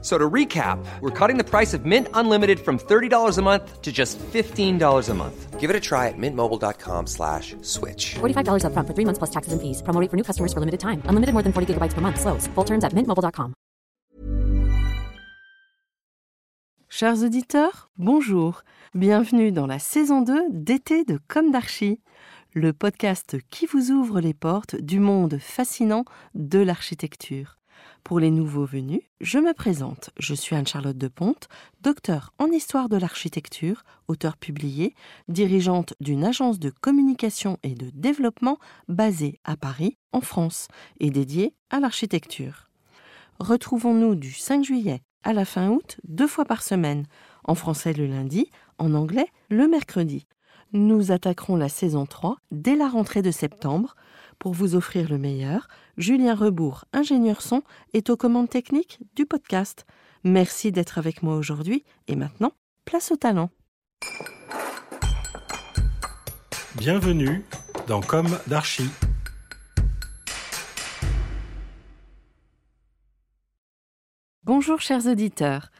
So to recap, we're cutting the price of Mint Unlimited from $30 a month to just $15 a month. Give it a try at mintmobile.com slash switch. $45 upfront for three months plus taxes and fees. Promo rate for new customers for limited time. Unlimited more than 40 gigabytes per month. Slows. Full terms at mintmobile.com. Chers auditeurs, bonjour. Bienvenue dans la saison 2 d'été de Comme d'Archie, le podcast qui vous ouvre les portes du monde fascinant de l'architecture. Pour les nouveaux venus, je me présente. Je suis Anne-Charlotte de Ponte, docteur en histoire de l'architecture, auteur publié, dirigeante d'une agence de communication et de développement basée à Paris, en France, et dédiée à l'architecture. Retrouvons-nous du 5 juillet à la fin août, deux fois par semaine, en français le lundi, en anglais le mercredi. Nous attaquerons la saison 3 dès la rentrée de septembre. Pour vous offrir le meilleur, Julien Rebourg, ingénieur son, est aux commandes techniques du podcast. Merci d'être avec moi aujourd'hui et maintenant, place au talent. Bienvenue dans Comme d'Archie. Bonjour chers auditeurs,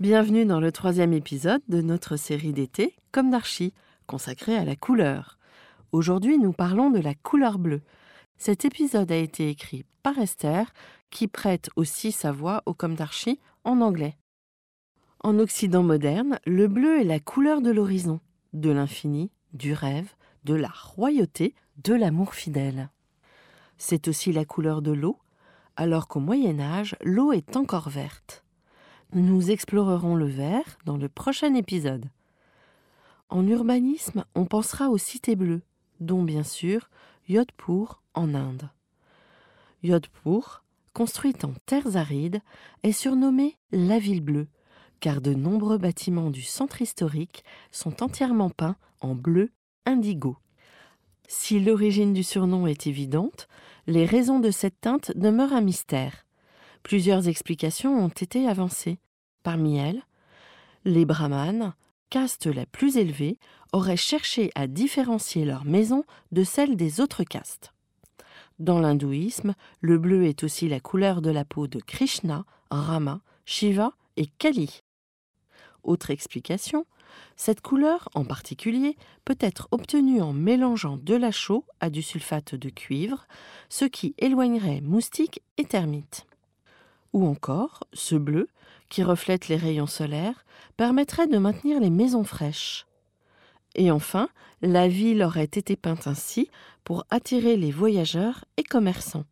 bienvenue dans le troisième épisode de notre série d'été Comme d'Archie, consacrée à la couleur. Aujourd'hui nous parlons de la couleur bleue. Cet épisode a été écrit par Esther, qui prête aussi sa voix au Comme d'Archie en anglais. En Occident moderne, le bleu est la couleur de l'horizon, de l'infini, du rêve, de la royauté, de l'amour fidèle. C'est aussi la couleur de l'eau, alors qu'au Moyen Âge, l'eau est encore verte. Nous explorerons le vert dans le prochain épisode. En urbanisme, on pensera aux cités bleues, dont bien sûr Yodhpur en Inde. Yodhpur, construite en terres arides, est surnommée la ville bleue, car de nombreux bâtiments du centre historique sont entièrement peints en bleu indigo. Si l'origine du surnom est évidente, les raisons de cette teinte demeurent un mystère. Plusieurs explications ont été avancées. Parmi elles, les brahmanes, caste la plus élevée, auraient cherché à différencier leurs maisons de celles des autres castes. Dans l'hindouisme, le bleu est aussi la couleur de la peau de Krishna, Rama, Shiva et Kali. Autre explication, cette couleur en particulier peut être obtenue en mélangeant de la chaux à du sulfate de cuivre, ce qui éloignerait moustiques et termites. Ou encore, ce bleu, qui reflète les rayons solaires, permettrait de maintenir les maisons fraîches. Et enfin, la ville aurait été peinte ainsi pour attirer les voyageurs et commerçants.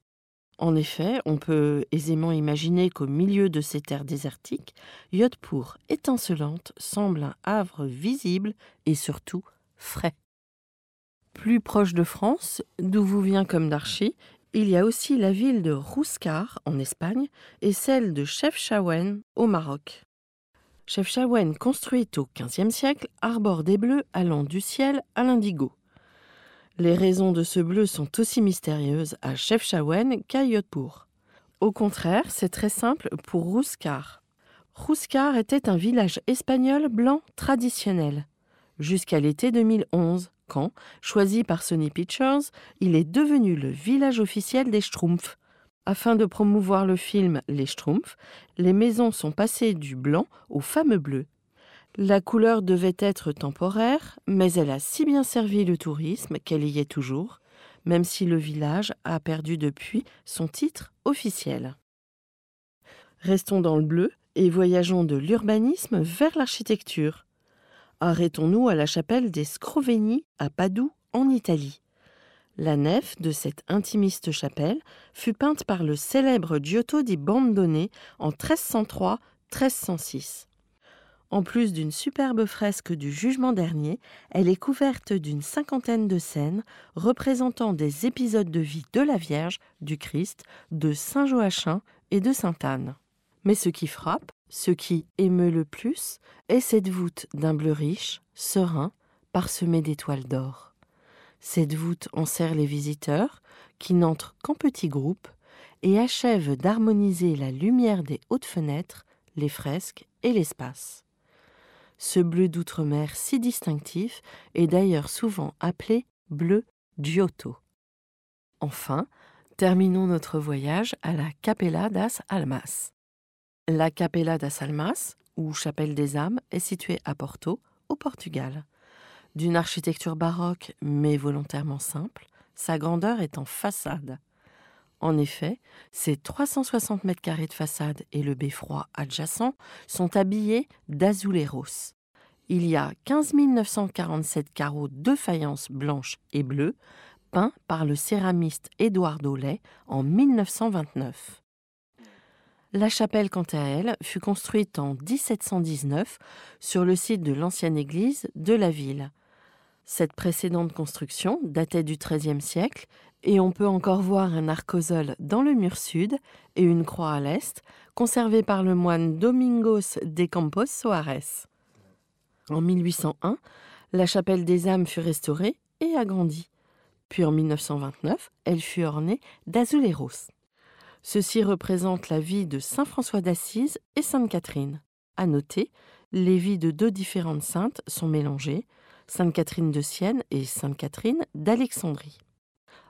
En effet, on peut aisément imaginer qu'au milieu de ces terres désertiques, Yodhpur étincelante semble un havre visible et surtout frais. Plus proche de France, d'où vous vient comme d'Archie, il y a aussi la ville de Rouskar en Espagne et celle de Chefchaouen au Maroc. Chefchaouen, construite au XVe siècle, arbore des bleus allant du ciel à l'indigo. Les raisons de ce bleu sont aussi mystérieuses à Chefchaouen qu'à Yodhpur. Au contraire, c'est très simple pour Rouskar. Rouskar était un village espagnol blanc traditionnel, jusqu'à l'été 2011, quand, choisi par Sony Pictures, il est devenu le village officiel des Schtroumpfs. Afin de promouvoir le film Les Schtroumpfs, les maisons sont passées du blanc au fameux bleu. La couleur devait être temporaire, mais elle a si bien servi le tourisme qu'elle y est toujours, même si le village a perdu depuis son titre officiel. Restons dans le bleu et voyageons de l'urbanisme vers l'architecture. Arrêtons-nous à la chapelle des Scrovegni à Padoue, en Italie. La nef de cette intimiste chapelle fut peinte par le célèbre Giotto di Bandone en 1303-1306. En plus d'une superbe fresque du Jugement dernier, elle est couverte d'une cinquantaine de scènes représentant des épisodes de vie de la Vierge, du Christ, de Saint Joachim et de Sainte Anne. Mais ce qui frappe, ce qui émeut le plus, est cette voûte d'un bleu riche, serein, parsemée d'étoiles d'or. Cette voûte enserre les visiteurs, qui n'entrent qu'en petits groupes, et achève d'harmoniser la lumière des hautes fenêtres, les fresques et l'espace. Ce bleu d'outre-mer si distinctif est d'ailleurs souvent appelé bleu Giotto. Enfin, terminons notre voyage à la Capella das Almas. La Capella das Almas, ou Chapelle des âmes, est située à Porto, au Portugal. D'une architecture baroque mais volontairement simple, sa grandeur est en façade. En effet, ses 360 mètres carrés de façade et le beffroi adjacent sont habillés d'azuleros. Il y a 15 947 carreaux de faïence blanche et bleue, peints par le céramiste Édouard Dolay en 1929. La chapelle, quant à elle, fut construite en 1719 sur le site de l'ancienne église de la ville. Cette précédente construction datait du XIIIe siècle et on peut encore voir un arcosol dans le mur sud et une croix à l'est, conservée par le moine Domingos de Campos Soares. En 1801, la chapelle des âmes fut restaurée et agrandie. Puis en 1929, elle fut ornée d'azuleros. Ceci représente la vie de Saint François d'Assise et Sainte Catherine. À noter, les vies de deux différentes saintes sont mélangées, Sainte Catherine de Sienne et Sainte Catherine d'Alexandrie.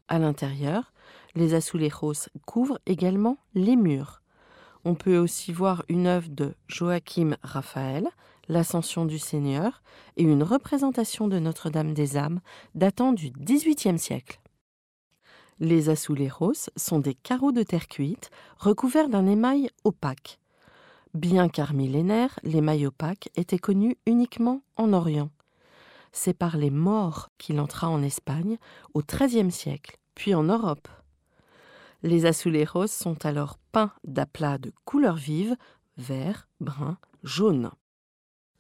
À l'intérieur, les azulejos couvrent également les murs. On peut aussi voir une œuvre de Joachim Raphaël, l'Ascension du Seigneur, et une représentation de Notre-Dame des âmes datant du XVIIIe siècle. Les azulejos sont des carreaux de terre cuite recouverts d'un émail opaque. Bien qu'armillénaire, l'émail opaque était connu uniquement en Orient. C'est par les morts qu'il entra en Espagne au XIIIe siècle, puis en Europe. Les azulejos sont alors peints d'aplats de couleurs vives, vert, brun, jaune.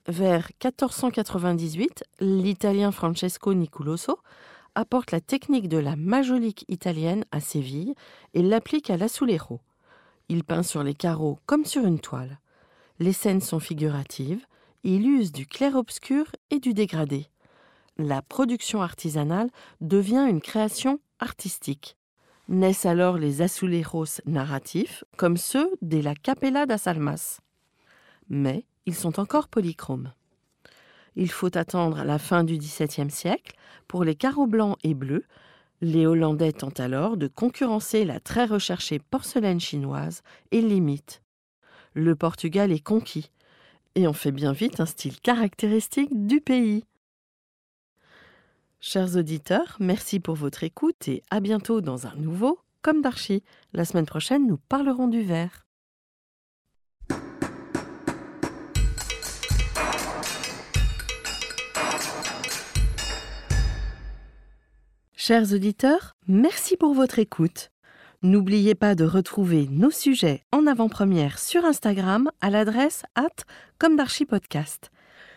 Vers 1498, l'italien Francesco Nicoloso apporte la technique de la majolique italienne à Séville et l'applique à l'azulejos. Il peint sur les carreaux comme sur une toile. Les scènes sont figuratives, il use du clair-obscur et du dégradé. La production artisanale devient une création artistique. Naissent alors les azulejos narratifs, comme ceux de la Capella das Almas. Mais ils sont encore polychromes. Il faut attendre la fin du XVIIe siècle pour les carreaux blancs et bleus. Les Hollandais tentent alors de concurrencer la très recherchée porcelaine chinoise et l'imitent. Le Portugal est conquis et en fait bien vite un style caractéristique du pays. Chers auditeurs, merci pour votre écoute et à bientôt dans un nouveau Comme d'Archie. La semaine prochaine, nous parlerons du verre. Chers auditeurs, merci pour votre écoute. N'oubliez pas de retrouver nos sujets en avant-première sur Instagram à l'adresse at comme podcast.